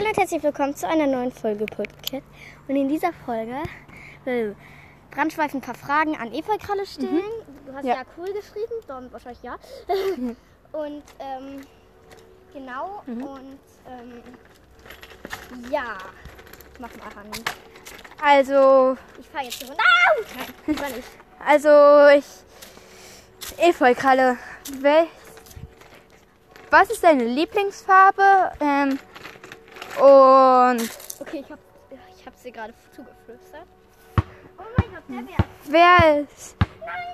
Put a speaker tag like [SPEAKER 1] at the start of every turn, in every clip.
[SPEAKER 1] Hallo und herzlich willkommen zu einer neuen Folge Podcast. Und in dieser Folge will Brandschweif ein paar Fragen an Eva Kralle stellen. Du hast ja.
[SPEAKER 2] Ja.
[SPEAKER 1] cool geschrieben, dann wahrscheinlich ja. und ähm, genau, und ähm, ja, mach mal an.
[SPEAKER 2] Also,
[SPEAKER 1] Ich fahre jetzt hier runter. Au! Nein, lieber nicht.
[SPEAKER 2] also ich. Efeukralle, wel, was ist deine Lieblingsfarbe? Ähm, und
[SPEAKER 1] Okay, ich hab, ich hab sie gerade zugeflüstert. Oh mein Gott, der Bär.
[SPEAKER 2] wer ist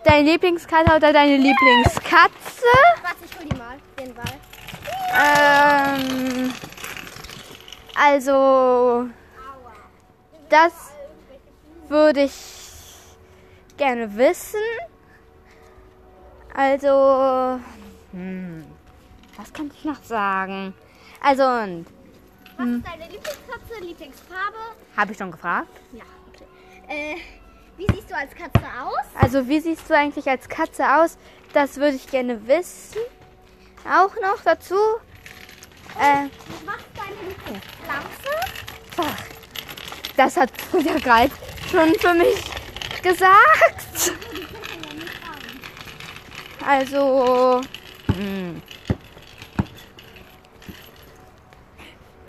[SPEAKER 2] deine Lieblingskatze oder deine Lieblingskatze?
[SPEAKER 1] Warte, ich hol die mal, den Ball.
[SPEAKER 2] Ähm, also, das würde ich gerne wissen. Also, hm, was kann ich noch sagen? Also, und
[SPEAKER 1] Was ist deine Lieblingskatze, Lieblingsfarbe?
[SPEAKER 2] habe ich schon gefragt?
[SPEAKER 1] Ja, okay. Äh, wie siehst du als Katze aus?
[SPEAKER 2] Also, wie siehst du eigentlich als Katze aus? Das würde ich gerne wissen. Auch noch dazu. Äh,
[SPEAKER 1] Was ist deine Lieblingspflanze?
[SPEAKER 2] ach, das hat der gerade schon für mich gesagt. Also, hm.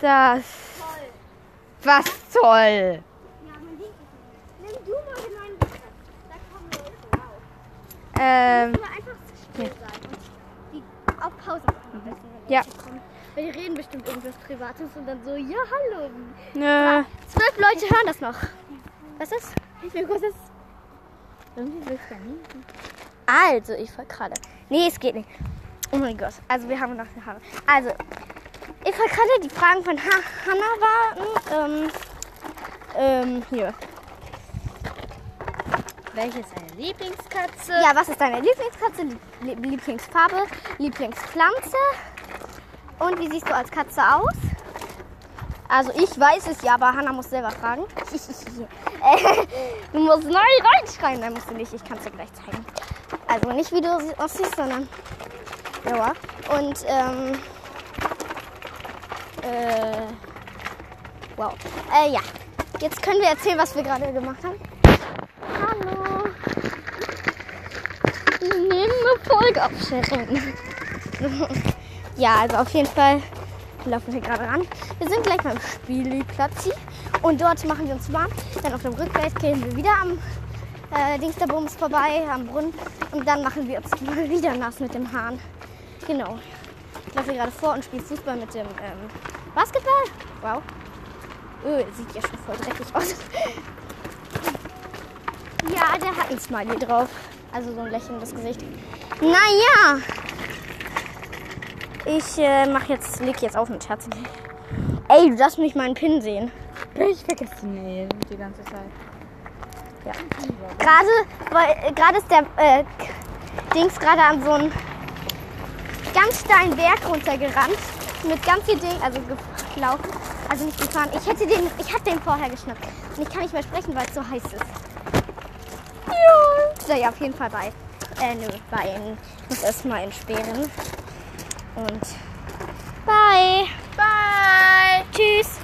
[SPEAKER 2] Das, was toll.
[SPEAKER 1] Ja, mein Ding ist Nimm du mal den neuen Platz. Da kommen wir unten rauf.
[SPEAKER 2] Ähm,
[SPEAKER 1] Nur einfach still sein und die auf Pause machen wenn
[SPEAKER 2] Ja.
[SPEAKER 1] Weil die reden bestimmt irgendwas Privates und dann so, ja, hallo.
[SPEAKER 2] nö.
[SPEAKER 1] Zwölf Leute hören das noch. Was ist? Wie groß ist Irgendwie willst du ja nie. Also, ich war gerade. Nee, es geht nicht. Oh mein Gott. Also, wir haben noch eine Haare. Also, war gerade die Fragen von ha Hannah waren. Ähm, ähm, hier.
[SPEAKER 2] Welche ist deine Lieblingskatze?
[SPEAKER 1] Ja, was ist deine Lieblingskatze? Lie Lieblingsfarbe? Lieblingspflanze? Und wie siehst du als Katze aus? Also ich weiß es ja, aber Hannah muss selber fragen. Äh, du musst neu reinschreien. Nein, musst du nicht. Ich kann es dir gleich zeigen. Also nicht wie du sie- aussiehst, sondern... Ja. Und, ähm... Äh... Wow. Äh, ja. Jetzt können wir erzählen, was wir gerade gemacht haben. Hallo. Nimm eine Folge abschätzen. ja, also auf jeden Fall laufen wir gerade ran. Wir sind gleich beim Spielplatz und dort machen wir uns warm. Dann auf dem Rückweg gehen wir wieder am äh, Dingsterbums vorbei, am Brunnen. Und dann machen wir uns mal wieder nass mit dem Hahn. Genau. Ich laufe gerade vor und spiele Fußball mit dem ähm, Basketball. Wow. Öh, sieht ja schon voll dreckig aus. Ja, der hat ein Smiley drauf. Also so ein lächelndes Gesicht. Naja. Ich äh, mach jetzt, leg jetzt auf mit Scherzen. Ey, du darfst mich meinen Pin sehen.
[SPEAKER 2] Ich vergesse Mail die ganze Zeit.
[SPEAKER 1] Ja. Gerade, weil, äh, gerade ist der äh, Dings gerade an so einen ganz steilen Berg runtergerannt. Mit ganz viel Ding, also gelaufen. Also nicht gefahren. Ich hätte den, ich hatte den vorher geschnappt. Und ich kann nicht mehr sprechen, weil es so heiß ist. Ja. So, ja, auf jeden Fall bei. Äh, nö, bei. Ich muss erstmal entsperren. Und. Bye.
[SPEAKER 2] Bye!
[SPEAKER 1] Tschüss.